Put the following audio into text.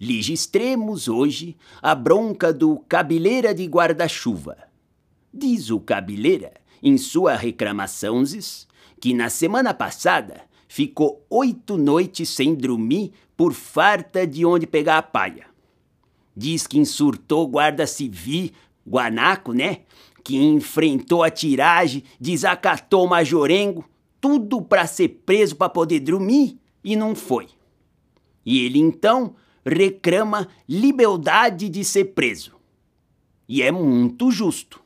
Ligistremos hoje a bronca do cabeleira de guarda-chuva. Diz o cabeleira, em sua reclamaçãozes, que na semana passada ficou oito noites sem dormir por farta de onde pegar a palha. Diz que insurtou guarda civil, guanaco, né? Que enfrentou a tiragem, desacatou o majorengo, tudo para ser preso para poder dormir e não foi. E ele então reclama liberdade de ser preso. E é muito justo.